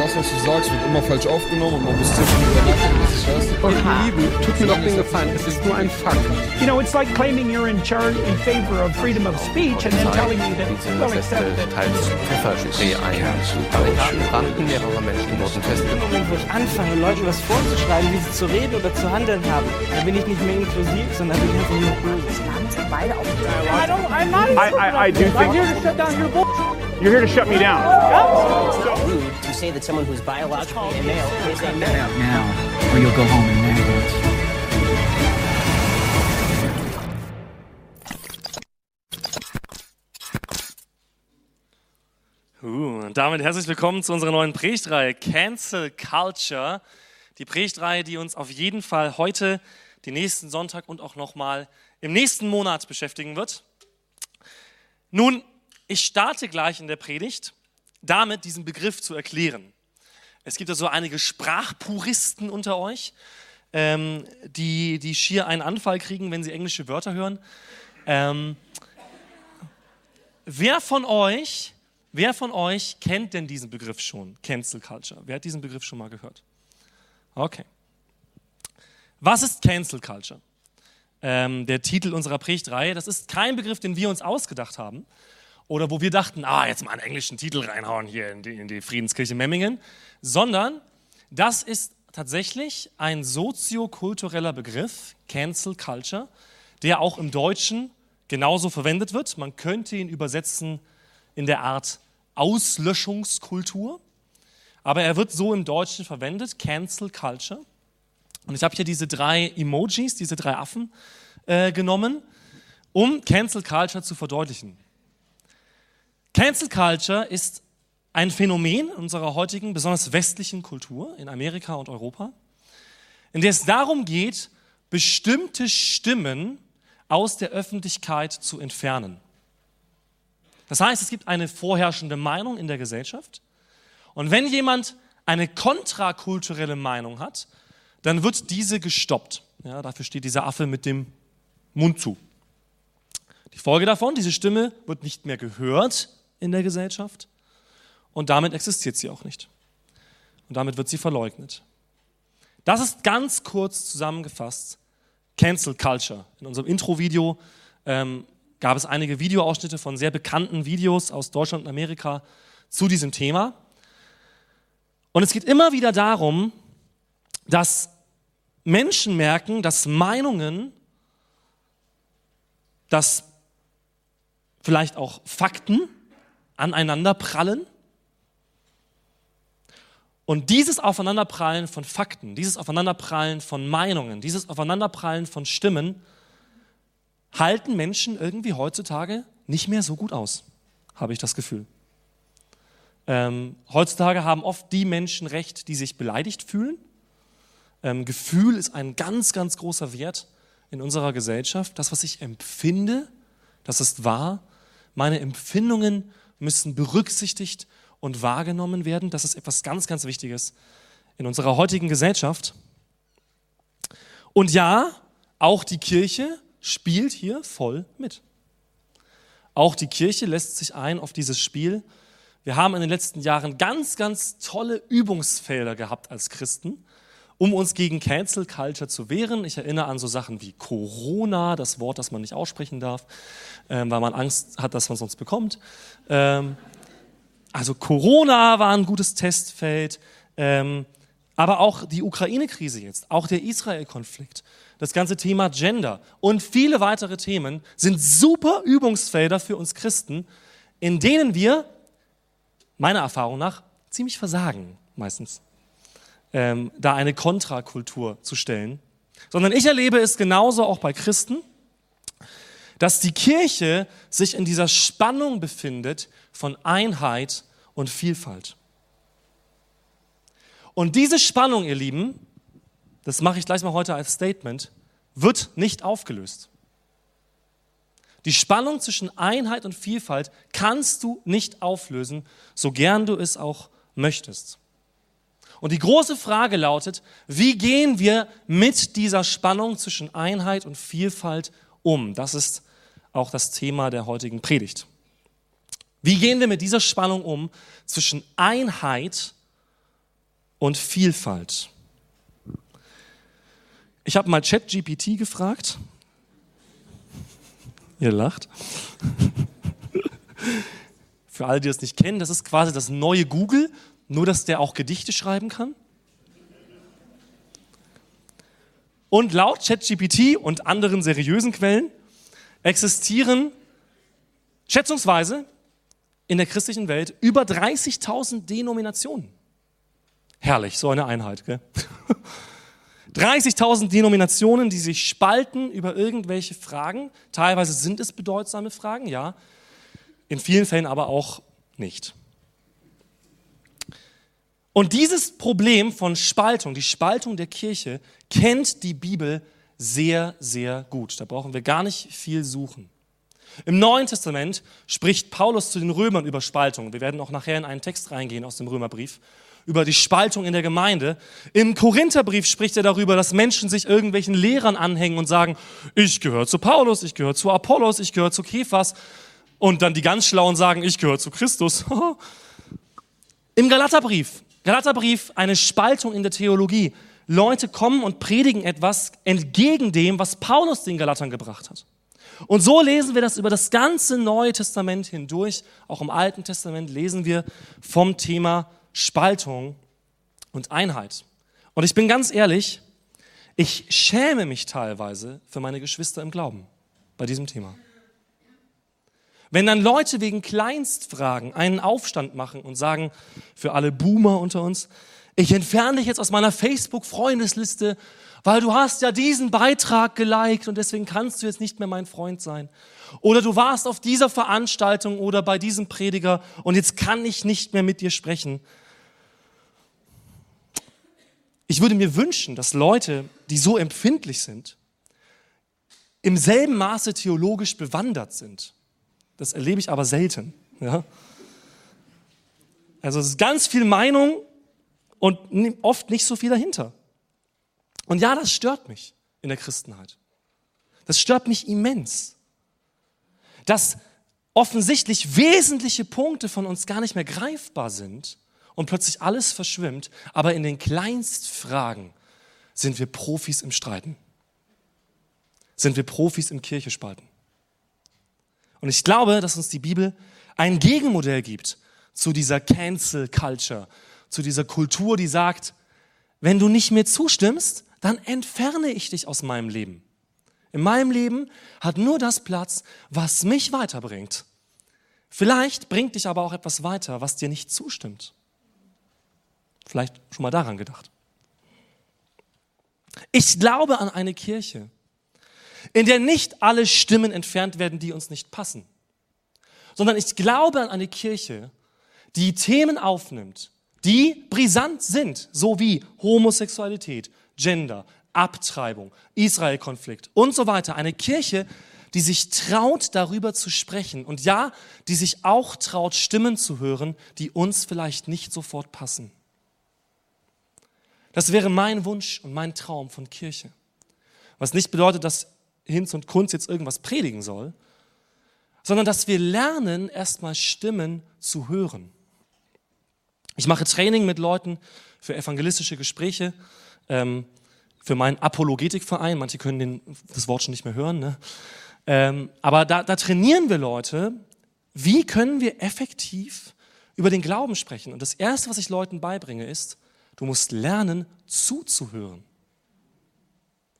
das, was du sagst, wird immer falsch aufgenommen und man muss ziemlich drüber nachdenken, was ich weiß. Ihr Lieben, tut mir doch den Gefallen, es ist nur ein Fakt. You know, it's like claiming you're in charge in favor of freedom of speech and then telling me that, well, except that teils Pfefferspray ein. Barrikaden brannten, mehrere Menschen wurden festgenommen. Wo ich anfange, Leuten was vorzuschreiben, wie sie zu reden oder zu handeln haben, dann bin ich nicht mehr inklusiv, sondern bin ich einfach nur böse. I don't, I'm not I, I, I do I'm think here to shut down your bull. you're here to shut me down. rude to say that someone who's biologically a male is a male. out now, or you'll go home in maggots. Uh, und damit herzlich willkommen zu unserer neuen Predigtreihe Cancel Culture. Die Predigtreihe, die uns auf jeden Fall heute, den nächsten Sonntag und auch nochmal im nächsten Monat beschäftigen wird. Nun, ich starte gleich in der Predigt damit, diesen Begriff zu erklären. Es gibt also einige Sprachpuristen unter euch, ähm, die, die schier einen Anfall kriegen, wenn sie englische Wörter hören. Ähm, wer von euch Wer von euch kennt denn diesen Begriff schon? Cancel Culture. Wer hat diesen Begriff schon mal gehört? Okay. Was ist Cancel Culture? Ähm, der Titel unserer Predigtreihe. Das ist kein Begriff, den wir uns ausgedacht haben oder wo wir dachten, ah, jetzt mal einen englischen Titel reinhauen hier in die, in die Friedenskirche Memmingen, sondern das ist tatsächlich ein soziokultureller Begriff, Cancel Culture, der auch im Deutschen genauso verwendet wird. Man könnte ihn übersetzen in der Art Auslöschungskultur. Aber er wird so im Deutschen verwendet, Cancel Culture. Und ich habe hier diese drei Emojis, diese drei Affen äh, genommen, um Cancel Culture zu verdeutlichen. Cancel Culture ist ein Phänomen unserer heutigen, besonders westlichen Kultur in Amerika und Europa, in der es darum geht, bestimmte Stimmen aus der Öffentlichkeit zu entfernen. Das heißt, es gibt eine vorherrschende Meinung in der Gesellschaft. Und wenn jemand eine kontrakulturelle Meinung hat, dann wird diese gestoppt. Ja, dafür steht dieser Affe mit dem Mund zu. Die Folge davon, diese Stimme wird nicht mehr gehört in der Gesellschaft und damit existiert sie auch nicht. Und damit wird sie verleugnet. Das ist ganz kurz zusammengefasst Cancel Culture. In unserem Intro-Video ähm, gab es einige Videoausschnitte von sehr bekannten Videos aus Deutschland und Amerika zu diesem Thema. Und es geht immer wieder darum, dass Menschen merken, dass Meinungen, dass vielleicht auch Fakten aneinander prallen. Und dieses Aufeinanderprallen von Fakten, dieses Aufeinanderprallen von Meinungen, dieses Aufeinanderprallen von Stimmen halten Menschen irgendwie heutzutage nicht mehr so gut aus, habe ich das Gefühl. Ähm, heutzutage haben oft die Menschen recht, die sich beleidigt fühlen. Ähm, Gefühl ist ein ganz, ganz großer Wert in unserer Gesellschaft. Das, was ich empfinde, das ist wahr. Meine Empfindungen müssen berücksichtigt und wahrgenommen werden. Das ist etwas ganz, ganz Wichtiges in unserer heutigen Gesellschaft. Und ja, auch die Kirche spielt hier voll mit. Auch die Kirche lässt sich ein auf dieses Spiel. Wir haben in den letzten Jahren ganz, ganz tolle Übungsfelder gehabt als Christen, um uns gegen Cancel Culture zu wehren. Ich erinnere an so Sachen wie Corona, das Wort, das man nicht aussprechen darf, ähm, weil man Angst hat, dass man sonst bekommt. Ähm, also Corona war ein gutes Testfeld, ähm, aber auch die Ukraine-Krise jetzt, auch der Israel-Konflikt das ganze Thema Gender und viele weitere Themen sind super Übungsfelder für uns Christen, in denen wir, meiner Erfahrung nach, ziemlich versagen meistens, ähm, da eine Kontrakultur zu stellen. Sondern ich erlebe es genauso auch bei Christen, dass die Kirche sich in dieser Spannung befindet von Einheit und Vielfalt. Und diese Spannung, ihr Lieben, das mache ich gleich mal heute als Statement, wird nicht aufgelöst. Die Spannung zwischen Einheit und Vielfalt kannst du nicht auflösen, so gern du es auch möchtest. Und die große Frage lautet, wie gehen wir mit dieser Spannung zwischen Einheit und Vielfalt um? Das ist auch das Thema der heutigen Predigt. Wie gehen wir mit dieser Spannung um zwischen Einheit und Vielfalt. Ich habe mal ChatGPT gefragt. Ihr lacht. Für alle, die das nicht kennen, das ist quasi das neue Google, nur dass der auch Gedichte schreiben kann. Und laut ChatGPT und anderen seriösen Quellen existieren schätzungsweise in der christlichen Welt über 30.000 Denominationen. Herrlich, so eine Einheit. Gell? 30.000 Denominationen, die sich spalten über irgendwelche Fragen. Teilweise sind es bedeutsame Fragen, ja. In vielen Fällen aber auch nicht. Und dieses Problem von Spaltung, die Spaltung der Kirche, kennt die Bibel sehr, sehr gut. Da brauchen wir gar nicht viel suchen. Im Neuen Testament spricht Paulus zu den Römern über Spaltung. Wir werden auch nachher in einen Text reingehen aus dem Römerbrief über die Spaltung in der Gemeinde. Im Korintherbrief spricht er darüber, dass Menschen sich irgendwelchen Lehrern anhängen und sagen, ich gehöre zu Paulus, ich gehöre zu Apollos, ich gehöre zu Kephas. Und dann die ganz Schlauen sagen, ich gehöre zu Christus. Im Galaterbrief, Galaterbrief, eine Spaltung in der Theologie. Leute kommen und predigen etwas entgegen dem, was Paulus den Galatern gebracht hat. Und so lesen wir das über das ganze Neue Testament hindurch. Auch im Alten Testament lesen wir vom Thema Spaltung und Einheit. Und ich bin ganz ehrlich, ich schäme mich teilweise für meine Geschwister im Glauben bei diesem Thema. Wenn dann Leute wegen Kleinstfragen einen Aufstand machen und sagen, für alle Boomer unter uns, ich entferne dich jetzt aus meiner Facebook-Freundesliste, weil du hast ja diesen Beitrag geliked und deswegen kannst du jetzt nicht mehr mein Freund sein. Oder du warst auf dieser Veranstaltung oder bei diesem Prediger und jetzt kann ich nicht mehr mit dir sprechen. Ich würde mir wünschen, dass Leute, die so empfindlich sind, im selben Maße theologisch bewandert sind. Das erlebe ich aber selten. Ja? Also es ist ganz viel Meinung und oft nicht so viel dahinter. Und ja, das stört mich in der Christenheit. Das stört mich immens. Dass offensichtlich wesentliche Punkte von uns gar nicht mehr greifbar sind und plötzlich alles verschwimmt, aber in den Kleinstfragen sind wir Profis im Streiten. Sind wir Profis im Kirchespalten. Und ich glaube, dass uns die Bibel ein Gegenmodell gibt zu dieser Cancel Culture, zu dieser Kultur, die sagt, wenn du nicht mir zustimmst, dann entferne ich dich aus meinem Leben. In meinem Leben hat nur das Platz, was mich weiterbringt. Vielleicht bringt dich aber auch etwas weiter, was dir nicht zustimmt. Vielleicht schon mal daran gedacht. Ich glaube an eine Kirche, in der nicht alle Stimmen entfernt werden, die uns nicht passen, sondern ich glaube an eine Kirche, die Themen aufnimmt, die brisant sind, so wie Homosexualität, Gender, Abtreibung, Israel-Konflikt und so weiter. Eine Kirche, die sich traut, darüber zu sprechen und ja, die sich auch traut, Stimmen zu hören, die uns vielleicht nicht sofort passen. Das wäre mein Wunsch und mein Traum von Kirche. Was nicht bedeutet, dass Hinz und Kunz jetzt irgendwas predigen soll, sondern dass wir lernen, erstmal Stimmen zu hören. Ich mache Training mit Leuten für evangelistische Gespräche, ähm, für meinen Apologetikverein. Manche können den, das Wort schon nicht mehr hören. Ne? Ähm, aber da, da trainieren wir Leute, wie können wir effektiv über den Glauben sprechen. Und das Erste, was ich Leuten beibringe, ist, du musst lernen, zuzuhören.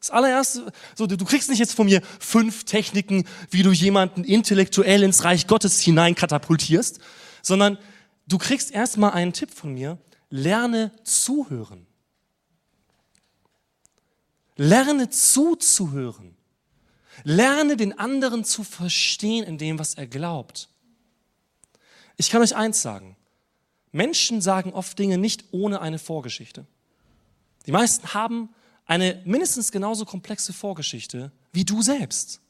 Das allererste, so, du kriegst nicht jetzt von mir fünf Techniken, wie du jemanden intellektuell ins Reich Gottes hinein katapultierst, sondern du kriegst erstmal einen Tipp von mir, lerne zuhören. Lerne zuzuhören. Lerne den anderen zu verstehen in dem, was er glaubt. Ich kann euch eins sagen. Menschen sagen oft Dinge nicht ohne eine Vorgeschichte. Die meisten haben eine mindestens genauso komplexe Vorgeschichte wie du selbst.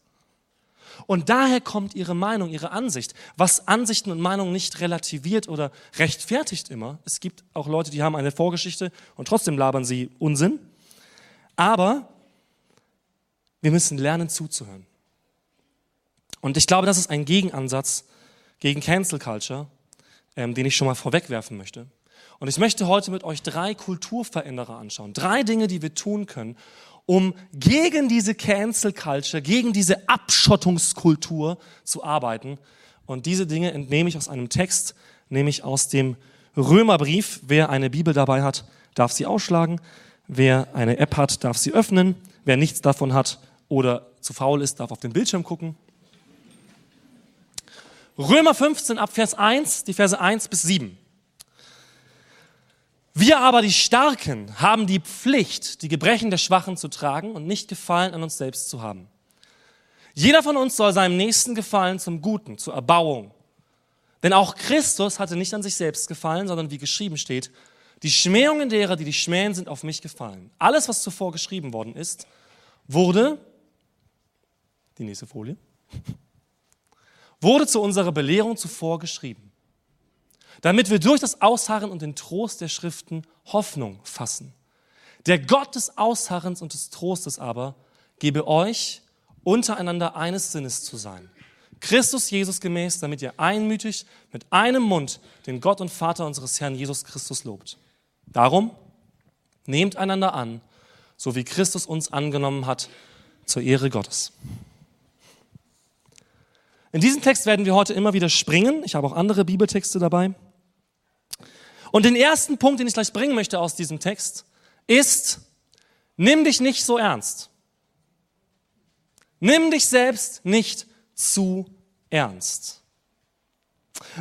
Und daher kommt ihre Meinung, ihre Ansicht, was Ansichten und Meinungen nicht relativiert oder rechtfertigt immer. Es gibt auch Leute, die haben eine Vorgeschichte und trotzdem labern sie Unsinn. Aber wir müssen lernen zuzuhören. Und ich glaube, das ist ein Gegenansatz gegen Cancel Culture, ähm, den ich schon mal vorwegwerfen möchte. Und ich möchte heute mit euch drei Kulturveränderer anschauen. Drei Dinge, die wir tun können, um gegen diese Cancel Culture, gegen diese Abschottungskultur zu arbeiten. Und diese Dinge entnehme ich aus einem Text, nämlich aus dem Römerbrief. Wer eine Bibel dabei hat, darf sie ausschlagen. Wer eine App hat, darf sie öffnen. Wer nichts davon hat oder zu faul ist, darf auf den Bildschirm gucken. Römer 15 ab Vers 1, die Verse 1 bis 7. Wir aber, die Starken, haben die Pflicht, die Gebrechen der Schwachen zu tragen und nicht Gefallen an uns selbst zu haben. Jeder von uns soll seinem Nächsten gefallen zum Guten, zur Erbauung. Denn auch Christus hatte nicht an sich selbst gefallen, sondern wie geschrieben steht, die Schmähungen derer, die dich schmähen, sind auf mich gefallen. Alles, was zuvor geschrieben worden ist, wurde, die nächste Folie, wurde zu unserer Belehrung zuvor geschrieben, damit wir durch das Ausharren und den Trost der Schriften Hoffnung fassen. Der Gott des Ausharrens und des Trostes aber gebe euch, untereinander eines Sinnes zu sein. Christus Jesus gemäß, damit ihr einmütig mit einem Mund den Gott und Vater unseres Herrn Jesus Christus lobt. Darum nehmt einander an, so wie Christus uns angenommen hat, zur Ehre Gottes. In diesen Text werden wir heute immer wieder springen. Ich habe auch andere Bibeltexte dabei. Und den ersten Punkt, den ich gleich bringen möchte aus diesem Text, ist, nimm dich nicht so ernst. Nimm dich selbst nicht zu ernst.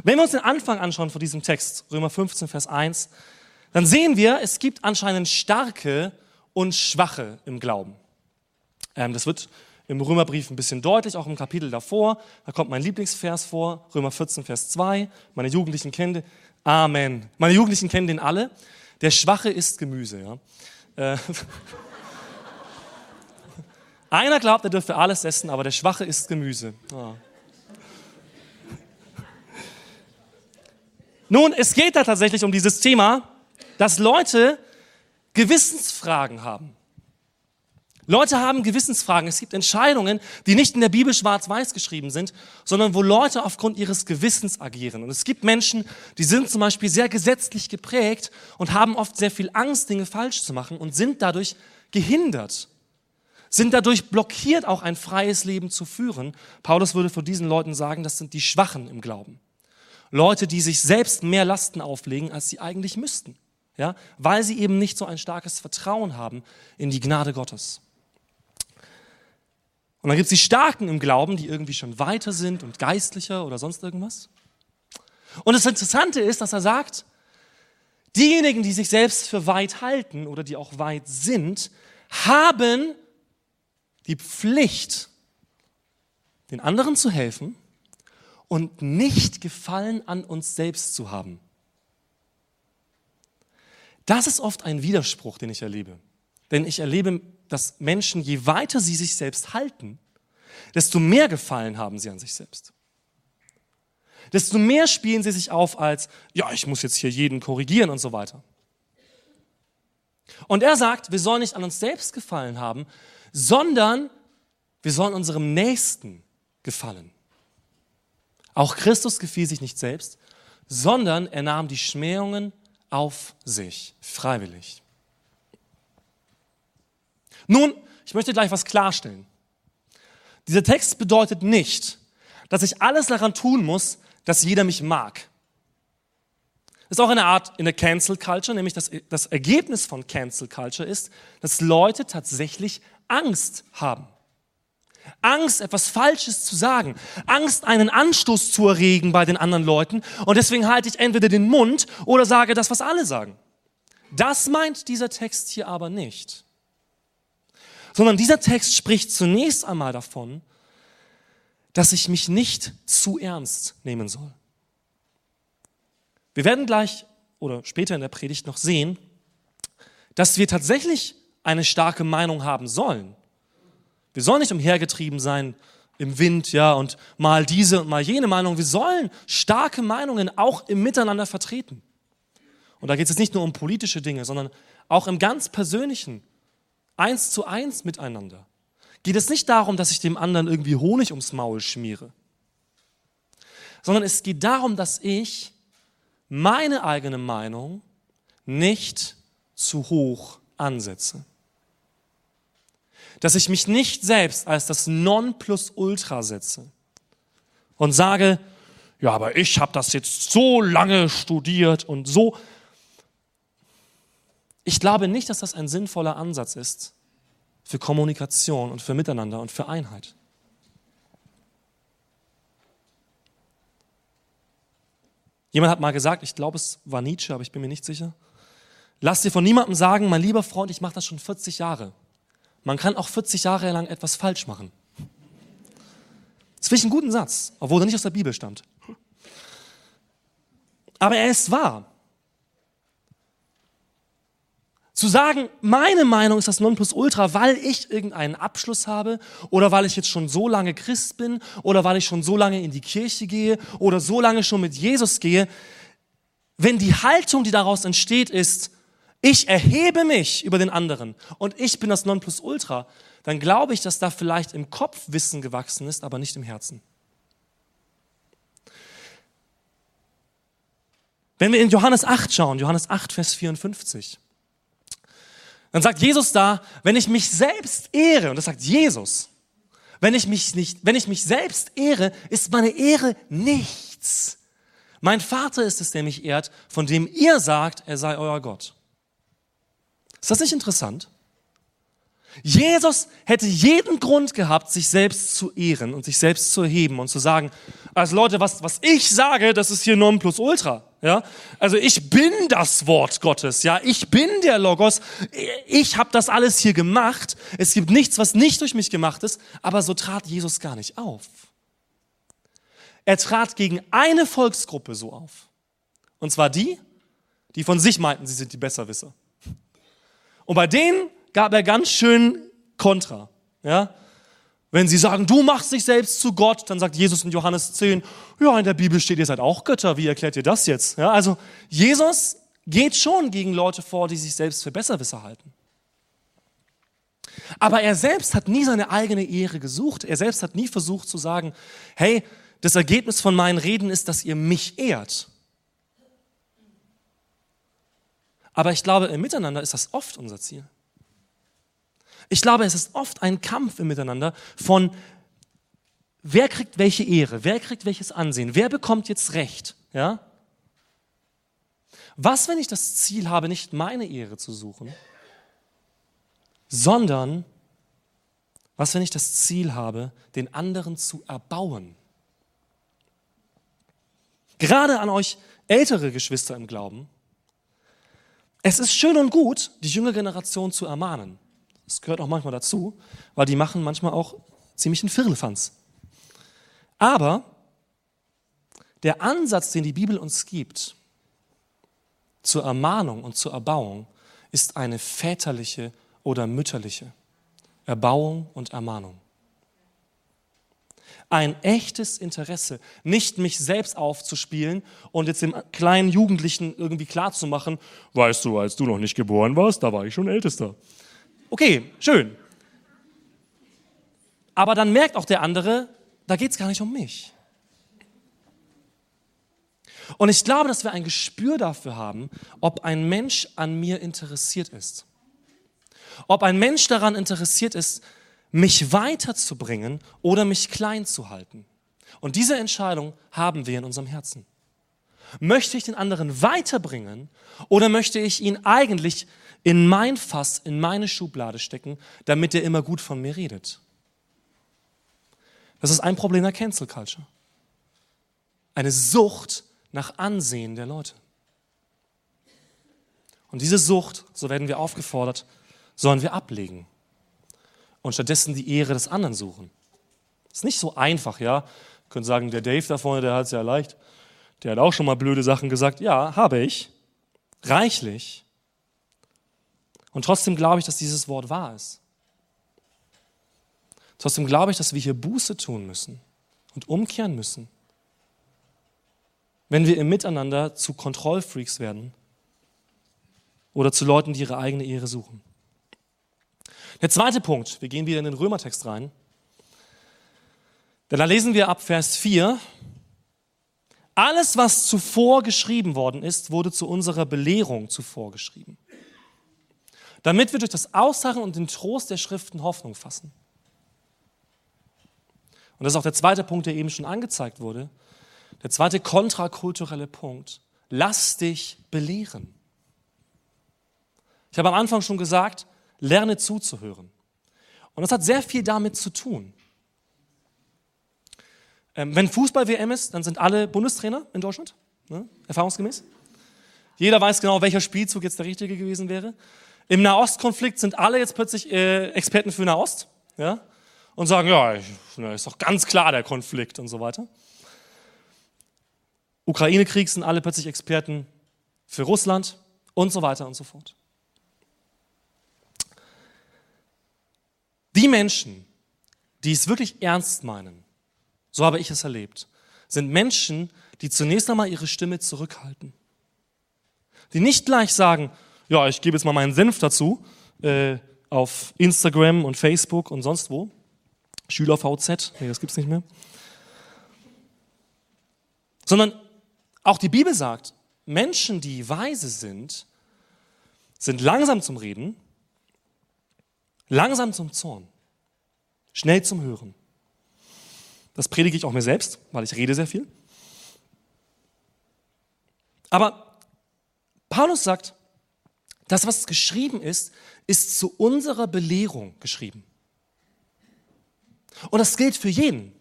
Wenn wir uns den Anfang anschauen von diesem Text, Römer 15, Vers 1, dann sehen wir, es gibt anscheinend starke und schwache im Glauben. Ähm, das wird im Römerbrief ein bisschen deutlich, auch im Kapitel davor. Da kommt mein Lieblingsvers vor, Römer 14, Vers 2. Meine Jugendlichen kennen den. Amen. Meine Jugendlichen kennen den alle. Der Schwache isst Gemüse. Ja. Äh, einer glaubt, er dürfte alles essen, aber der Schwache isst Gemüse. Oh. Nun, es geht da tatsächlich um dieses Thema, dass Leute Gewissensfragen haben. Leute haben Gewissensfragen. Es gibt Entscheidungen, die nicht in der Bibel schwarz-weiß geschrieben sind, sondern wo Leute aufgrund ihres Gewissens agieren. Und es gibt Menschen, die sind zum Beispiel sehr gesetzlich geprägt und haben oft sehr viel Angst, Dinge falsch zu machen und sind dadurch gehindert, sind dadurch blockiert, auch ein freies Leben zu führen. Paulus würde von diesen Leuten sagen, das sind die Schwachen im Glauben. Leute, die sich selbst mehr Lasten auflegen, als sie eigentlich müssten. Ja, weil sie eben nicht so ein starkes Vertrauen haben in die Gnade Gottes. Und dann gibt es die Starken im Glauben, die irgendwie schon weiter sind und geistlicher oder sonst irgendwas. Und das Interessante ist, dass er sagt, diejenigen, die sich selbst für weit halten oder die auch weit sind, haben die Pflicht, den anderen zu helfen und nicht Gefallen an uns selbst zu haben. Das ist oft ein Widerspruch, den ich erlebe. Denn ich erlebe dass Menschen, je weiter sie sich selbst halten, desto mehr Gefallen haben sie an sich selbst. Desto mehr spielen sie sich auf als, ja, ich muss jetzt hier jeden korrigieren und so weiter. Und er sagt, wir sollen nicht an uns selbst gefallen haben, sondern wir sollen unserem Nächsten gefallen. Auch Christus gefiel sich nicht selbst, sondern er nahm die Schmähungen auf sich, freiwillig. Nun, ich möchte gleich was klarstellen. Dieser Text bedeutet nicht, dass ich alles daran tun muss, dass jeder mich mag. Das ist auch eine Art in der Cancel Culture, nämlich das, das Ergebnis von Cancel Culture ist, dass Leute tatsächlich Angst haben. Angst, etwas Falsches zu sagen. Angst, einen Anstoß zu erregen bei den anderen Leuten. Und deswegen halte ich entweder den Mund oder sage das, was alle sagen. Das meint dieser Text hier aber nicht sondern dieser Text spricht zunächst einmal davon, dass ich mich nicht zu ernst nehmen soll. Wir werden gleich oder später in der Predigt noch sehen, dass wir tatsächlich eine starke Meinung haben sollen. Wir sollen nicht umhergetrieben sein im Wind, ja, und mal diese und mal jene Meinung. Wir sollen starke Meinungen auch im Miteinander vertreten. Und da geht es jetzt nicht nur um politische Dinge, sondern auch im ganz persönlichen, eins zu eins miteinander, geht es nicht darum, dass ich dem anderen irgendwie Honig ums Maul schmiere, sondern es geht darum, dass ich meine eigene Meinung nicht zu hoch ansetze. Dass ich mich nicht selbst als das Nonplusultra setze und sage, ja, aber ich habe das jetzt so lange studiert und so. Ich glaube nicht, dass das ein sinnvoller Ansatz ist für Kommunikation und für Miteinander und für Einheit. Jemand hat mal gesagt, ich glaube, es war Nietzsche, aber ich bin mir nicht sicher. Lass dir von niemandem sagen, mein lieber Freund, ich mache das schon 40 Jahre. Man kann auch 40 Jahre lang etwas falsch machen. Einen guten Satz, obwohl er nicht aus der Bibel stammt. Aber er ist wahr. Zu sagen, meine Meinung ist das Nonplusultra, weil ich irgendeinen Abschluss habe oder weil ich jetzt schon so lange Christ bin oder weil ich schon so lange in die Kirche gehe oder so lange schon mit Jesus gehe, wenn die Haltung, die daraus entsteht, ist, ich erhebe mich über den anderen und ich bin das Nonplusultra, dann glaube ich, dass da vielleicht im Kopf Wissen gewachsen ist, aber nicht im Herzen. Wenn wir in Johannes 8 schauen, Johannes 8, Vers 54, dann sagt Jesus da, wenn ich mich selbst ehre, und das sagt Jesus, wenn ich mich nicht, wenn ich mich selbst ehre, ist meine Ehre nichts. Mein Vater ist es, der mich ehrt, von dem ihr sagt, er sei euer Gott. Ist das nicht interessant? Jesus hätte jeden Grund gehabt, sich selbst zu ehren und sich selbst zu erheben und zu sagen, also Leute, was, was ich sage, das ist hier Nonplusultra. Ja? Also ich bin das Wort Gottes, ja, ich bin der Logos, ich habe das alles hier gemacht. Es gibt nichts, was nicht durch mich gemacht ist, aber so trat Jesus gar nicht auf. Er trat gegen eine Volksgruppe so auf. Und zwar die, die von sich meinten, sie sind die Besserwisser. Und bei denen gab er ganz schön Kontra. Ja? Wenn sie sagen, du machst dich selbst zu Gott, dann sagt Jesus in Johannes 10, ja, in der Bibel steht, ihr seid auch Götter. Wie erklärt ihr das jetzt? Ja, also Jesus geht schon gegen Leute vor, die sich selbst für Besserwisser halten. Aber er selbst hat nie seine eigene Ehre gesucht. Er selbst hat nie versucht zu sagen, hey, das Ergebnis von meinen Reden ist, dass ihr mich ehrt. Aber ich glaube, im Miteinander ist das oft unser Ziel. Ich glaube, es ist oft ein Kampf im Miteinander von, wer kriegt welche Ehre, wer kriegt welches Ansehen, wer bekommt jetzt Recht, ja? Was, wenn ich das Ziel habe, nicht meine Ehre zu suchen, sondern was, wenn ich das Ziel habe, den anderen zu erbauen? Gerade an euch ältere Geschwister im Glauben. Es ist schön und gut, die junge Generation zu ermahnen. Das gehört auch manchmal dazu, weil die machen manchmal auch ziemlich einen Firlefanz. Aber der Ansatz, den die Bibel uns gibt, zur Ermahnung und zur Erbauung, ist eine väterliche oder mütterliche Erbauung und Ermahnung. Ein echtes Interesse, nicht mich selbst aufzuspielen und jetzt dem kleinen Jugendlichen irgendwie klarzumachen, weißt du, als du noch nicht geboren warst, da war ich schon ältester. Okay, schön. Aber dann merkt auch der andere, da geht es gar nicht um mich. Und ich glaube, dass wir ein Gespür dafür haben, ob ein Mensch an mir interessiert ist. Ob ein Mensch daran interessiert ist, mich weiterzubringen oder mich klein zu halten. Und diese Entscheidung haben wir in unserem Herzen. Möchte ich den anderen weiterbringen oder möchte ich ihn eigentlich in mein Fass, in meine Schublade stecken, damit er immer gut von mir redet. Das ist ein Problem der Cancel Culture. Eine Sucht nach Ansehen der Leute. Und diese Sucht, so werden wir aufgefordert, sollen wir ablegen und stattdessen die Ehre des anderen suchen. Ist nicht so einfach, ja. Könnt sagen, der Dave da vorne, der hat es ja leicht. Der hat auch schon mal blöde Sachen gesagt. Ja, habe ich. Reichlich. Und trotzdem glaube ich, dass dieses Wort wahr ist. Trotzdem glaube ich, dass wir hier Buße tun müssen und umkehren müssen. Wenn wir im Miteinander zu Kontrollfreaks werden oder zu Leuten, die ihre eigene Ehre suchen. Der zweite Punkt, wir gehen wieder in den Römertext rein. Denn da lesen wir ab Vers 4, Alles, was zuvor geschrieben worden ist, wurde zu unserer Belehrung zuvor geschrieben. Damit wir durch das Ausharren und den Trost der Schriften Hoffnung fassen. Und das ist auch der zweite Punkt, der eben schon angezeigt wurde. Der zweite kontrakulturelle Punkt. Lass dich belehren. Ich habe am Anfang schon gesagt, lerne zuzuhören. Und das hat sehr viel damit zu tun. Ähm, wenn Fußball-WM ist, dann sind alle Bundestrainer in Deutschland, ne, erfahrungsgemäß. Jeder weiß genau, welcher Spielzug jetzt der richtige gewesen wäre. Im Nahostkonflikt sind alle jetzt plötzlich äh, Experten für Nahost ja, und sagen, ja, ich, na, ist doch ganz klar der Konflikt und so weiter. Ukraine-Krieg sind alle plötzlich Experten für Russland und so weiter und so fort. Die Menschen, die es wirklich ernst meinen, so habe ich es erlebt, sind Menschen, die zunächst einmal ihre Stimme zurückhalten. Die nicht gleich sagen, ja, ich gebe jetzt mal meinen Senf dazu, äh, auf Instagram und Facebook und sonst wo. SchülerVZ, nee, das gibt's nicht mehr. Sondern auch die Bibel sagt, Menschen, die weise sind, sind langsam zum Reden, langsam zum Zorn, schnell zum Hören. Das predige ich auch mir selbst, weil ich rede sehr viel. Aber Paulus sagt, das, was geschrieben ist, ist zu unserer Belehrung geschrieben. Und das gilt für jeden.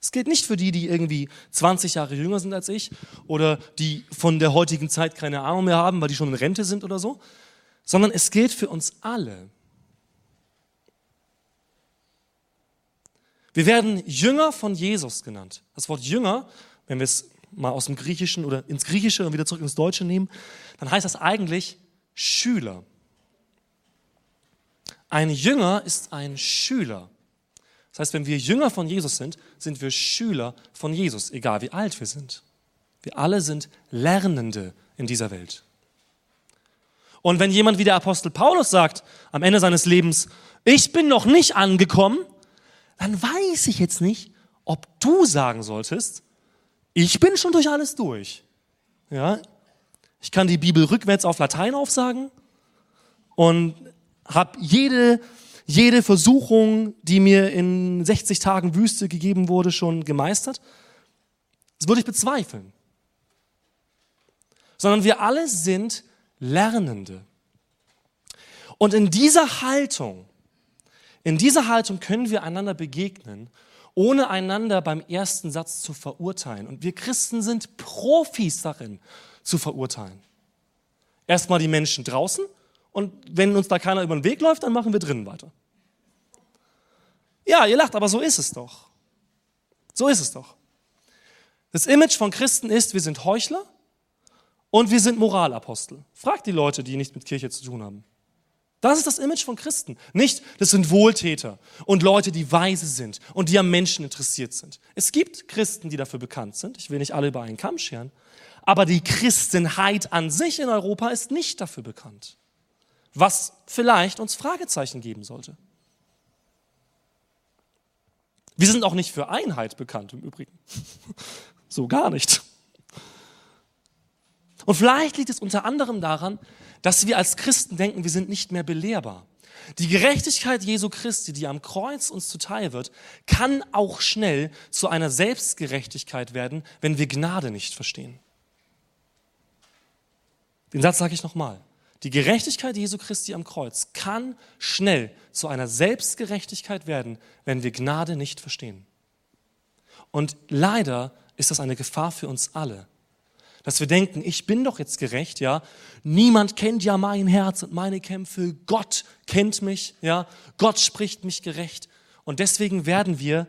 Es gilt nicht für die, die irgendwie 20 Jahre jünger sind als ich oder die von der heutigen Zeit keine Ahnung mehr haben, weil die schon in Rente sind oder so, sondern es gilt für uns alle. Wir werden Jünger von Jesus genannt. Das Wort Jünger, wenn wir es mal aus dem Griechischen oder ins Griechische und wieder zurück ins Deutsche nehmen, dann heißt das eigentlich Schüler. Ein Jünger ist ein Schüler. Das heißt, wenn wir Jünger von Jesus sind, sind wir Schüler von Jesus, egal wie alt wir sind. Wir alle sind Lernende in dieser Welt. Und wenn jemand wie der Apostel Paulus sagt, am Ende seines Lebens, ich bin noch nicht angekommen, dann weiß ich jetzt nicht, ob du sagen solltest, ich bin schon durch alles durch. Ja? Ich kann die Bibel rückwärts auf Latein aufsagen und habe jede, jede Versuchung, die mir in 60 Tagen Wüste gegeben wurde, schon gemeistert. Das würde ich bezweifeln. Sondern wir alle sind Lernende. Und in dieser Haltung in dieser Haltung können wir einander begegnen, ohne einander beim ersten Satz zu verurteilen. Und wir Christen sind Profis darin, zu verurteilen. Erstmal die Menschen draußen und wenn uns da keiner über den Weg läuft, dann machen wir drinnen weiter. Ja, ihr lacht, aber so ist es doch. So ist es doch. Das Image von Christen ist, wir sind Heuchler und wir sind Moralapostel. Fragt die Leute, die nichts mit Kirche zu tun haben. Das ist das Image von Christen. Nicht, das sind Wohltäter und Leute, die weise sind und die am Menschen interessiert sind. Es gibt Christen, die dafür bekannt sind. Ich will nicht alle über einen Kamm scheren. Aber die Christenheit an sich in Europa ist nicht dafür bekannt. Was vielleicht uns Fragezeichen geben sollte. Wir sind auch nicht für Einheit bekannt im Übrigen. so gar nicht. Und vielleicht liegt es unter anderem daran, dass wir als Christen denken, wir sind nicht mehr belehrbar. Die Gerechtigkeit Jesu Christi, die am Kreuz uns zuteil wird, kann auch schnell zu einer Selbstgerechtigkeit werden, wenn wir Gnade nicht verstehen. Den Satz sage ich nochmal. Die Gerechtigkeit Jesu Christi am Kreuz kann schnell zu einer Selbstgerechtigkeit werden, wenn wir Gnade nicht verstehen. Und leider ist das eine Gefahr für uns alle, dass wir denken, ich bin doch jetzt gerecht, ja. Niemand kennt ja mein Herz und meine Kämpfe. Gott kennt mich, ja. Gott spricht mich gerecht. Und deswegen werden wir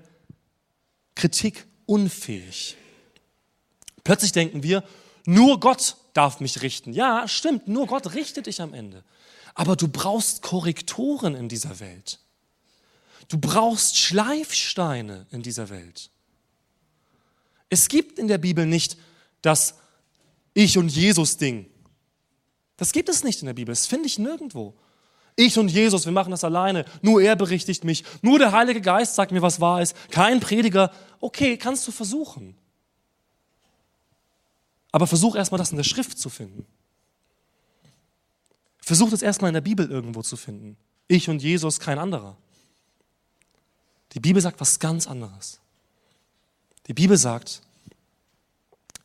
Kritik unfähig. Plötzlich denken wir, nur Gott darf mich richten. Ja, stimmt, nur Gott richtet dich am Ende. Aber du brauchst Korrektoren in dieser Welt. Du brauchst Schleifsteine in dieser Welt. Es gibt in der Bibel nicht das ich und Jesus Ding. Das gibt es nicht in der Bibel. Das finde ich nirgendwo. Ich und Jesus, wir machen das alleine. Nur er berichtigt mich. Nur der Heilige Geist sagt mir, was wahr ist. Kein Prediger. Okay, kannst du versuchen. Aber versuch erstmal das in der Schrift zu finden. Versuch das erstmal in der Bibel irgendwo zu finden. Ich und Jesus, kein anderer. Die Bibel sagt was ganz anderes. Die Bibel sagt,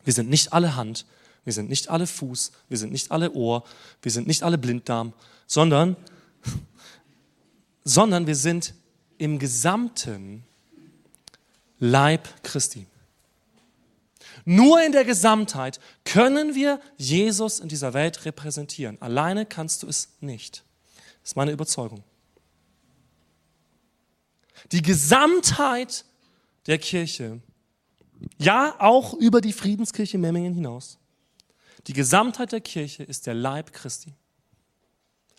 wir sind nicht alle Hand, wir sind nicht alle Fuß, wir sind nicht alle Ohr, wir sind nicht alle Blinddarm, sondern, sondern wir sind im gesamten Leib Christi. Nur in der Gesamtheit können wir Jesus in dieser Welt repräsentieren. Alleine kannst du es nicht. Das ist meine Überzeugung. Die Gesamtheit der Kirche, ja auch über die Friedenskirche Memmingen hinaus, die Gesamtheit der Kirche ist der Leib Christi.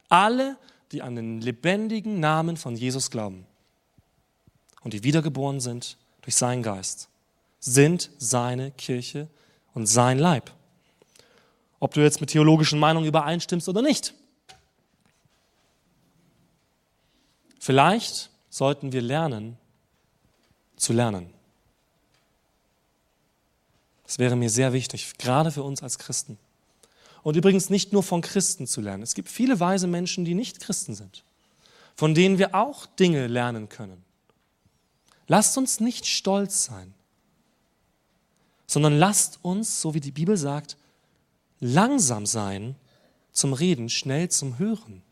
Alle, die an den lebendigen Namen von Jesus glauben und die wiedergeboren sind durch seinen Geist, sind seine Kirche und sein Leib. Ob du jetzt mit theologischen Meinungen übereinstimmst oder nicht. Vielleicht sollten wir lernen zu lernen. Das wäre mir sehr wichtig, gerade für uns als Christen. Und übrigens nicht nur von Christen zu lernen. Es gibt viele weise Menschen, die nicht Christen sind, von denen wir auch Dinge lernen können. Lasst uns nicht stolz sein, sondern lasst uns, so wie die Bibel sagt, langsam sein zum Reden, schnell zum Hören.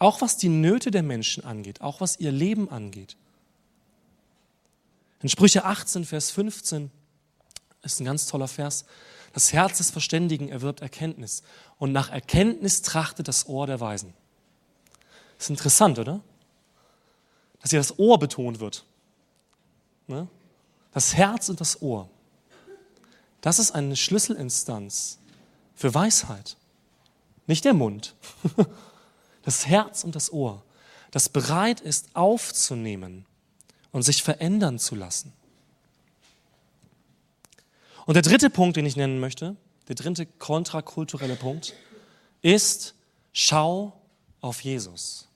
Auch was die Nöte der Menschen angeht, auch was ihr Leben angeht. In Sprüche 18, Vers 15 ist ein ganz toller Vers. Das Herz des Verständigen erwirbt Erkenntnis und nach Erkenntnis trachtet das Ohr der Weisen. Das ist interessant, oder? Dass hier das Ohr betont wird. Ne? Das Herz und das Ohr. Das ist eine Schlüsselinstanz für Weisheit. Nicht der Mund. Das Herz und das Ohr, das bereit ist aufzunehmen und sich verändern zu lassen. Und der dritte Punkt, den ich nennen möchte, der dritte kontrakulturelle Punkt, ist, schau auf Jesus.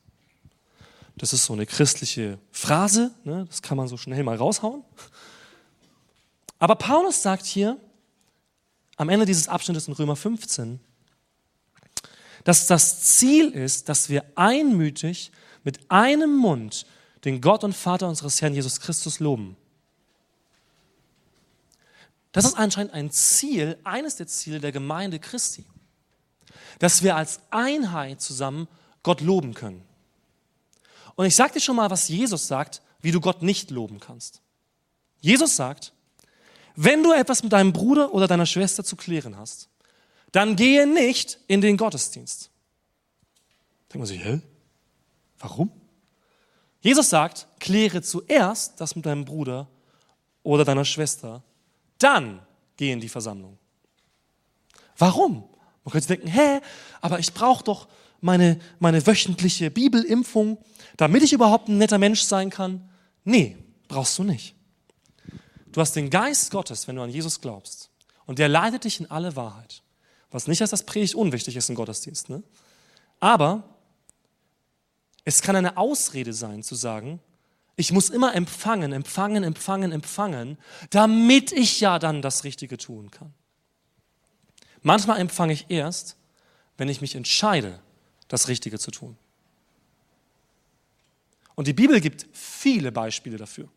Das ist so eine christliche Phrase, ne? das kann man so schnell mal raushauen. Aber Paulus sagt hier am Ende dieses Abschnittes in Römer 15, dass das Ziel ist, dass wir einmütig mit einem Mund den Gott und Vater unseres Herrn Jesus Christus loben. Das ist anscheinend ein Ziel, eines der Ziele der Gemeinde Christi. Dass wir als Einheit zusammen Gott loben können. Und ich sage dir schon mal, was Jesus sagt, wie du Gott nicht loben kannst. Jesus sagt, wenn du etwas mit deinem Bruder oder deiner Schwester zu klären hast, dann gehe nicht in den Gottesdienst. Denkt man sich, hä? Warum? Jesus sagt, kläre zuerst das mit deinem Bruder oder deiner Schwester dann geh in die Versammlung. Warum? Man könnte denken, hä, aber ich brauche doch meine, meine wöchentliche Bibelimpfung, damit ich überhaupt ein netter Mensch sein kann. Nee, brauchst du nicht. Du hast den Geist Gottes, wenn du an Jesus glaubst. Und der leitet dich in alle Wahrheit. Was nicht heißt, dass Predigt unwichtig ist im Gottesdienst. Ne? Aber es kann eine Ausrede sein, zu sagen, ich muss immer empfangen, empfangen, empfangen, empfangen, damit ich ja dann das Richtige tun kann. Manchmal empfange ich erst, wenn ich mich entscheide, das Richtige zu tun. Und die Bibel gibt viele Beispiele dafür.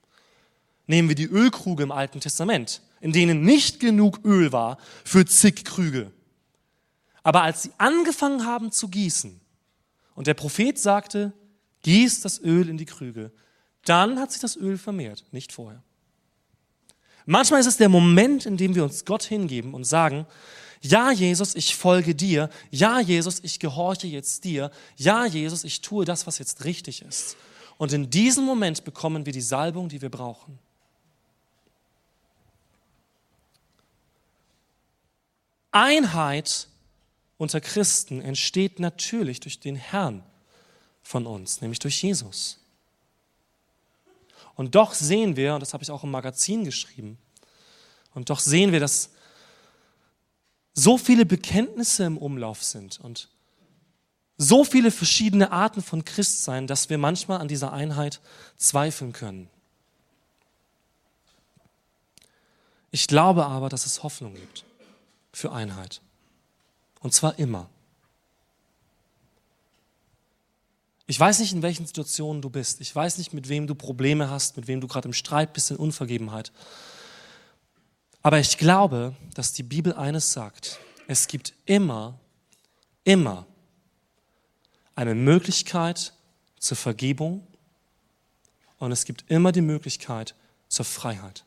Nehmen wir die Ölkruge im Alten Testament, in denen nicht genug Öl war für zig Krüge. Aber als sie angefangen haben zu gießen und der Prophet sagte, gieß das Öl in die Krüge, dann hat sich das Öl vermehrt, nicht vorher. Manchmal ist es der Moment, in dem wir uns Gott hingeben und sagen, ja, Jesus, ich folge dir. Ja, Jesus, ich gehorche jetzt dir. Ja, Jesus, ich tue das, was jetzt richtig ist. Und in diesem Moment bekommen wir die Salbung, die wir brauchen. Einheit unter Christen entsteht natürlich durch den Herrn von uns, nämlich durch Jesus. Und doch sehen wir, und das habe ich auch im Magazin geschrieben, und doch sehen wir, dass so viele Bekenntnisse im Umlauf sind und so viele verschiedene Arten von Christsein, dass wir manchmal an dieser Einheit zweifeln können. Ich glaube aber, dass es Hoffnung gibt. für Einheit. Und zwar immer. Ich weiß nicht, in welchen Situationen du bist. Ich weiß nicht, mit wem du Probleme hast, mit wem du gerade im Streit bist, in Unvergebenheit. Aber ich glaube, dass die Bibel eines sagt. Es gibt immer, immer eine Möglichkeit zur Vergebung und es gibt immer die Möglichkeit zur Freiheit.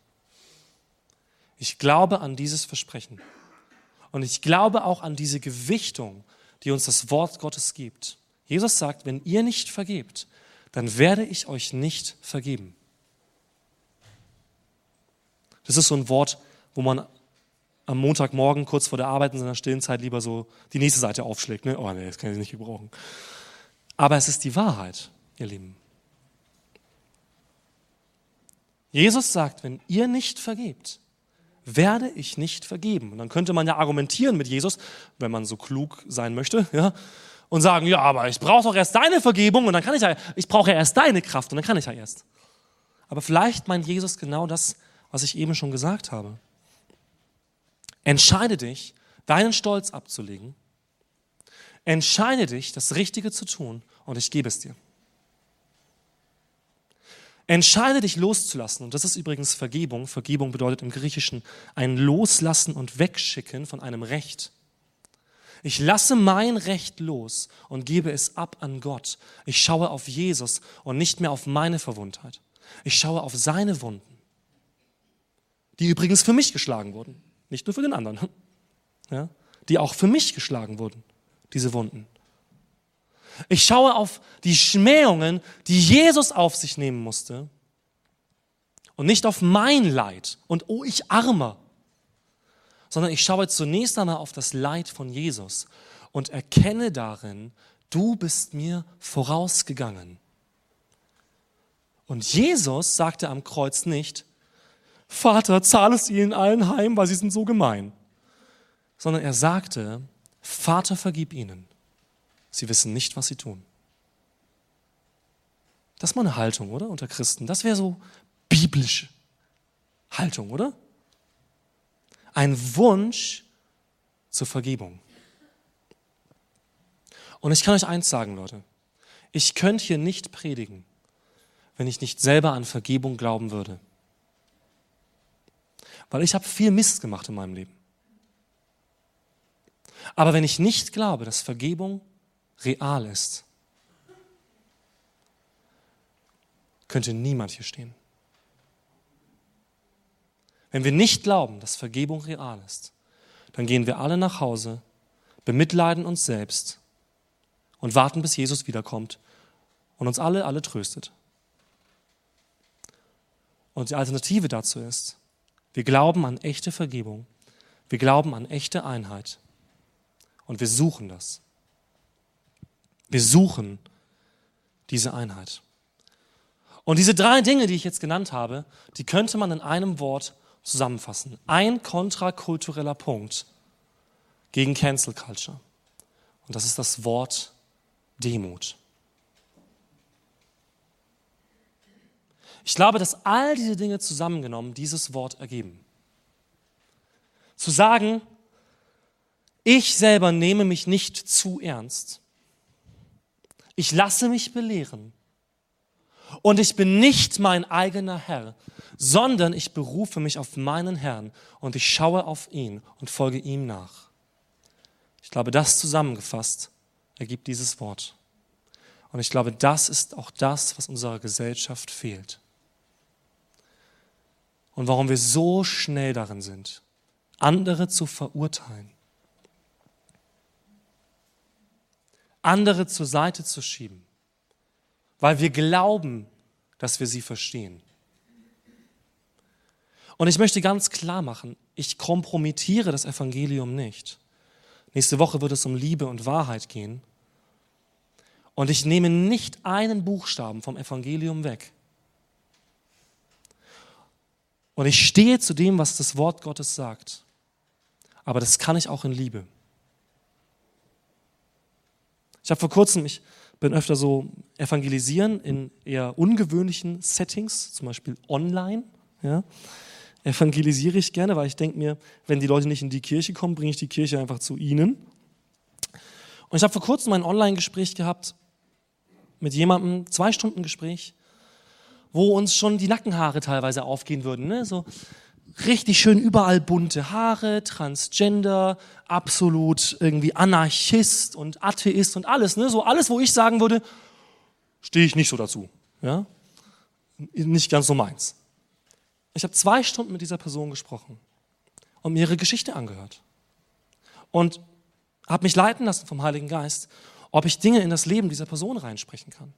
Ich glaube an dieses Versprechen. Und ich glaube auch an diese Gewichtung, die uns das Wort Gottes gibt. Jesus sagt, wenn ihr nicht vergebt, dann werde ich euch nicht vergeben. Das ist so ein Wort, wo man am Montagmorgen kurz vor der Arbeit in seiner stillen Zeit lieber so die nächste Seite aufschlägt. Ne? Oh nee, das kann ich nicht gebrauchen. Aber es ist die Wahrheit, ihr Lieben. Jesus sagt, wenn ihr nicht vergebt, werde ich nicht vergeben. Und dann könnte man ja argumentieren mit Jesus, wenn man so klug sein möchte, ja, und sagen, ja, aber ich brauche doch erst deine Vergebung und dann kann ich ja, ich brauche ja erst deine Kraft und dann kann ich ja erst. Aber vielleicht meint Jesus genau das, was ich eben schon gesagt habe. Entscheide dich, deinen Stolz abzulegen. Entscheide dich, das Richtige zu tun und ich gebe es dir. Entscheide dich loszulassen. Und das ist übrigens Vergebung. Vergebung bedeutet im Griechischen ein Loslassen und Wegschicken von einem Recht. Ich lasse mein Recht los und gebe es ab an Gott. Ich schaue auf Jesus und nicht mehr auf meine Verwundheit. Ich schaue auf seine Wunden, die übrigens für mich geschlagen wurden, nicht nur für den anderen, ja, die auch für mich geschlagen wurden, diese Wunden. Ich schaue auf die Schmähungen, die Jesus auf sich nehmen musste und nicht auf mein Leid und oh, ich armer, sondern ich schaue zunächst einmal auf das Leid von Jesus und erkenne darin, du bist mir vorausgegangen. Und Jesus sagte am Kreuz nicht, Vater, zahl es ihnen allen heim, weil sie sind so gemein, sondern er sagte, Vater, vergib ihnen Sie wissen nicht, was sie tun. Das ist mal eine Haltung, oder? Unter Christen. Das wäre so biblische Haltung, oder? Ein Wunsch zur Vergebung. Und ich kann euch eins sagen, Leute. Ich könnte hier nicht predigen, wenn ich nicht selber an Vergebung glauben würde. Weil ich habe viel Mist gemacht in meinem Leben. Aber wenn ich nicht glaube, dass Vergebung real ist, könnte niemand hier stehen. Wenn wir nicht glauben, dass Vergebung real ist, dann gehen wir alle nach Hause, bemitleiden uns selbst und warten, bis Jesus wiederkommt und uns alle, alle tröstet. Und die Alternative dazu ist, wir glauben an echte Vergebung, wir glauben an echte Einheit und wir suchen das. Wir suchen diese Einheit. Und diese drei Dinge, die ich jetzt genannt habe, die könnte man in einem Wort zusammenfassen. Ein kontrakultureller Punkt gegen Cancel Culture. Und das ist das Wort Demut. Ich glaube, dass all diese Dinge zusammengenommen dieses Wort ergeben. Zu sagen, ich selber nehme mich nicht zu ernst ich lasse mich belehren. Und ich bin nicht mein eigener Herr, sondern ich berufe mich auf meinen Herrn und ich schaue auf ihn und folge ihm nach. Ich glaube, das zusammengefasst ergibt dieses Wort. Und ich glaube, das ist auch das, was unserer Gesellschaft fehlt. Und warum wir so schnell darin sind, andere zu verurteilen andere zur Seite zu schieben, weil wir glauben, dass wir sie verstehen. Und ich möchte ganz klar machen, ich kompromittiere das Evangelium nicht. Nächste Woche wird es um Liebe und Wahrheit gehen. Und ich nehme nicht einen Buchstaben vom Evangelium weg. Und ich stehe zu dem, was das Wort Gottes sagt. Aber das kann ich auch in Liebe. Ich habe vor kurzem, ich bin öfter so evangelisieren in eher ungewöhnlichen Settings, zum Beispiel online. Ja. evangelisiere ich gerne, weil ich denke mir, wenn die Leute nicht in die Kirche kommen, bringe ich die Kirche einfach zu ihnen. Und ich habe vor kurzem ein Online-Gespräch gehabt mit jemandem, zwei Stunden Gespräch, wo uns schon die Nackenhaare teilweise aufgehen würden. Ne? So richtig schön überall bunte Haare, Transgender, absolut irgendwie Anarchist und Atheist und alles. Ne? So alles, wo ich sagen würde, stehe ich nicht so dazu. Ja? Nicht ganz so meins. Ich habe zwei Stunden mit dieser Person gesprochen und mir ihre Geschichte angehört. Und habe mich leiten lassen vom Heiligen Geist, ob ich Dinge in das Leben dieser Person reinsprechen kann.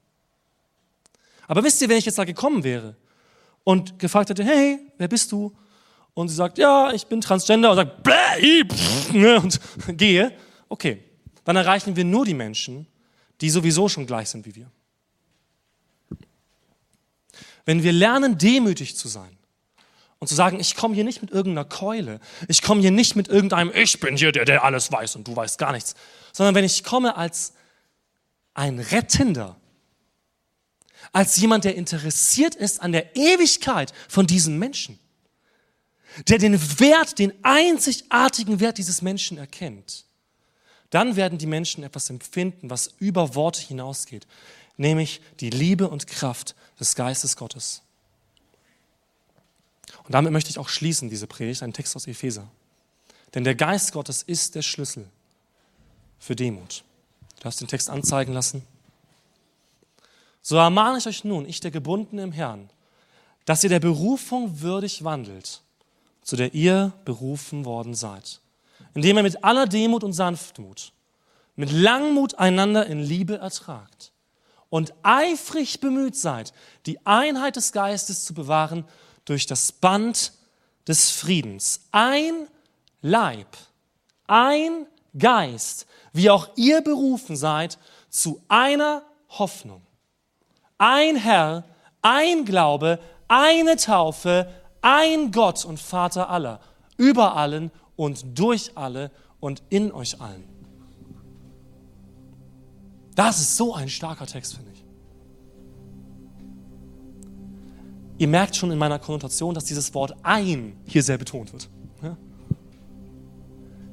Aber wisst ihr, wenn ich jetzt da gekommen wäre und gefragt hätte, hey, wer bist du? Und sie sagt, ja, ich bin Transgender und sagt, Bläh, pff, ne, und gehe, okay, dann erreichen wir nur die Menschen, die sowieso schon gleich sind wie wir. Wenn wir lernen, demütig zu sein und zu sagen, ich komme hier nicht mit irgendeiner Keule, ich komme hier nicht mit irgendeinem, ich bin hier der, der alles weiß und du weißt gar nichts, sondern wenn ich komme als ein Rettender, als jemand, der interessiert ist an der Ewigkeit von diesen Menschen, der den Wert, den einzigartigen Wert dieses Menschen erkennt, dann werden die Menschen etwas empfinden, was über Worte hinausgeht, nämlich die Liebe und Kraft des Geistes Gottes. Und damit möchte ich auch schließen, diese Predigt, ein Text aus Epheser. Denn der Geist Gottes ist der Schlüssel für Demut. Du darfst den Text anzeigen lassen. So ermahne ich euch nun, ich der Gebundene im Herrn, dass ihr der Berufung würdig wandelt, zu der ihr berufen worden seid, indem ihr mit aller Demut und Sanftmut, mit Langmut einander in Liebe ertragt und eifrig bemüht seid, die Einheit des Geistes zu bewahren durch das Band des Friedens. Ein Leib, ein Geist, wie auch ihr berufen seid, zu einer Hoffnung ein Herr, ein Glaube, eine Taufe, ein Gott und Vater aller, über allen und durch alle und in euch allen. Das ist so ein starker Text, finde ich. Ihr merkt schon in meiner Konnotation, dass dieses Wort ein hier sehr betont wird.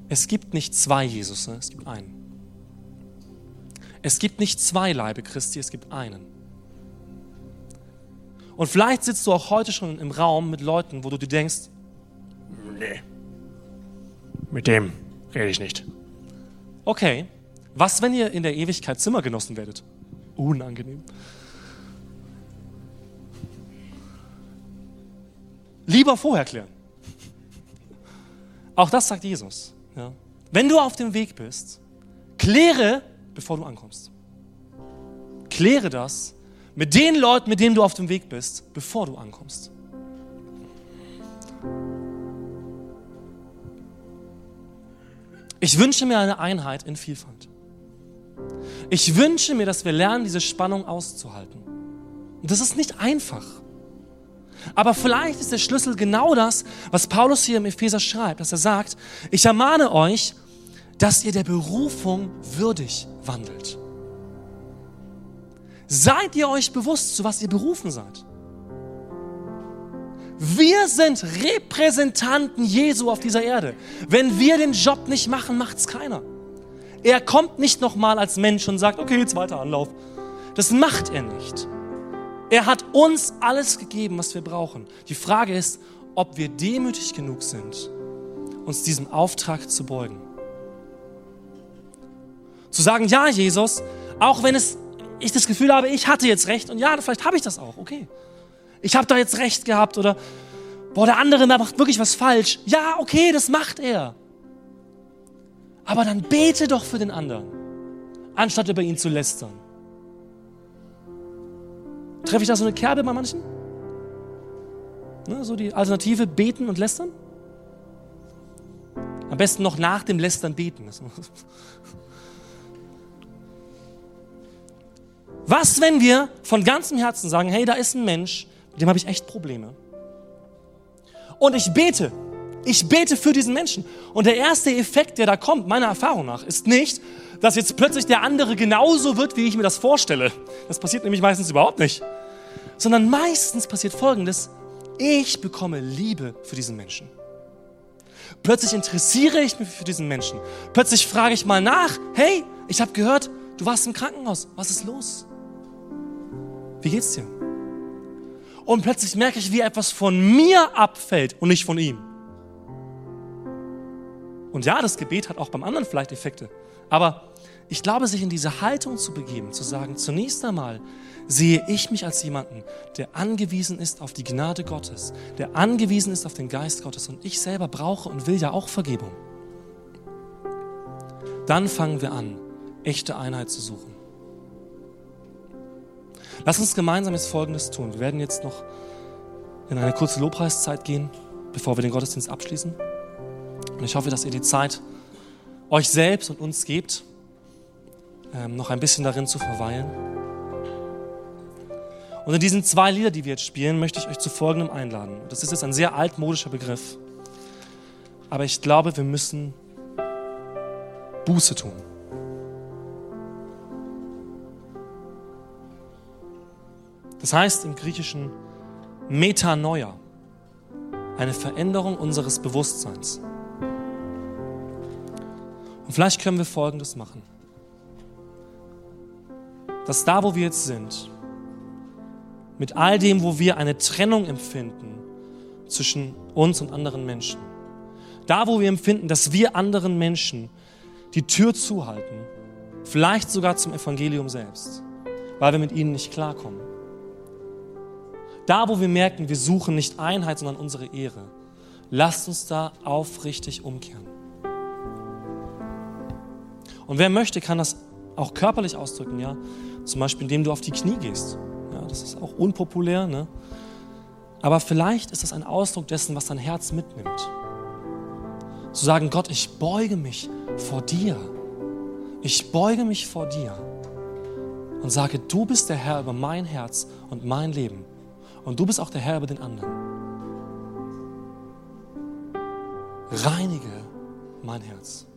Es gibt nicht zwei Jesus, es gibt einen. Es gibt nicht zwei Leibe Christi, es gibt einen. Und vielleicht sitzt du auch heute schon im Raum mit Leuten, wo du dir denkst, nee, mit dem rede ich nicht. Okay, was, wenn ihr in der Ewigkeit Zimmergenossen werdet? Unangenehm. Lieber vorher klären. Auch das sagt Jesus. Ja. Wenn du auf dem Weg bist, kläre, bevor du ankommst. Kläre das, mit den Leuten, mit denen du auf dem Weg bist, bevor du ankommst. Ich wünsche mir eine Einheit in Vielfalt. Ich wünsche mir, dass wir lernen, diese Spannung auszuhalten. Und das ist nicht einfach. Aber vielleicht ist der Schlüssel genau das, was Paulus hier im Epheser schreibt, dass er sagt, ich ermahne euch, dass ihr der Berufung würdig wandelt. Seid ihr euch bewusst, zu was ihr berufen seid? Wir sind Repräsentanten Jesu auf dieser Erde. Wenn wir den Job nicht machen, macht es keiner. Er kommt nicht nochmal als Mensch und sagt, okay, zweiter Anlauf. Das macht er nicht. Er hat uns alles gegeben, was wir brauchen. Die Frage ist, ob wir demütig genug sind, uns diesem Auftrag zu beugen. Zu sagen, ja, Jesus, auch wenn es ich das Gefühl habe, ich hatte jetzt recht und ja, vielleicht habe ich das auch, okay. Ich habe da jetzt recht gehabt oder, boah, der andere macht wirklich was falsch. Ja, okay, das macht er. Aber dann bete doch für den anderen, anstatt über ihn zu lästern. Treffe ich da so eine Kerbe bei manchen? Ne, so die Alternative beten und lästern? Am besten noch nach dem Lästern beten. Was, wenn wir von ganzem Herzen sagen, hey, da ist ein Mensch, mit dem habe ich echt Probleme. Und ich bete, ich bete für diesen Menschen. Und der erste Effekt, der da kommt, meiner Erfahrung nach, ist nicht, dass jetzt plötzlich der andere genauso wird, wie ich mir das vorstelle. Das passiert nämlich meistens überhaupt nicht. Sondern meistens passiert Folgendes. ich bekomme Liebe für diesen Menschen. Plötzlich interessiere ich mich für diesen Menschen. Plötzlich frage ich mal nach, hey, ich habe gehört, du warst im Krankenhaus. Was ist los? Wie geht's dir? Und plötzlich merke ich, wie etwas von mir abfällt und nicht von ihm. Und ja, das Gebet hat auch beim anderen vielleicht Effekte. Aber ich glaube, sich in diese Haltung zu begeben, zu sagen, zunächst einmal sehe ich mich als jemanden, der angewiesen ist auf die Gnade Gottes, der angewiesen ist auf den Geist Gottes und ich selber brauche und will ja auch Vergebung. Dann fangen wir an, echte Einheit zu suchen. Lass uns gemeinsam jetzt Folgendes tun. Wir werden jetzt noch in eine kurze Lobpreiszeit gehen, bevor wir den Gottesdienst abschließen. Und ich hoffe, dass ihr die Zeit euch selbst und uns gebt, ähm, noch ein bisschen darin zu verweilen. Und in diesen zwei Lieder, die wir jetzt spielen, möchte ich euch zu Folgendem einladen. Das ist jetzt ein sehr altmodischer Begriff. Aber ich glaube, wir müssen Buße tun. Das heißt im Griechischen Metanoia, eine Veränderung unseres Bewusstseins. Und vielleicht können wir Folgendes machen. Dass da, wo wir jetzt sind, mit all dem, wo wir eine Trennung empfinden zwischen uns und anderen Menschen. Da, wo wir empfinden, dass wir anderen Menschen die Tür zuhalten, vielleicht sogar zum Evangelium selbst, weil wir mit ihnen nicht klarkommen. Da, wo wir merken, wir suchen nicht Einheit, sondern unsere Ehre, lasst uns da aufrichtig umkehren. Und wer möchte, kann das auch körperlich ausdrücken, ja. Zum Beispiel, indem du auf die Knie gehst ja, das ist auch unpopulär. Ne? Aber vielleicht ist das ein Ausdruck dessen, was dein Herz mitnimmt. Zu sagen, Gott, ich beuge mich vor dir. Ich beuge mich vor dir und sage, du bist der Herr über mein Herz und mein Leben. Und du bist auch der Herr über den anderen. Reinige mein Herz.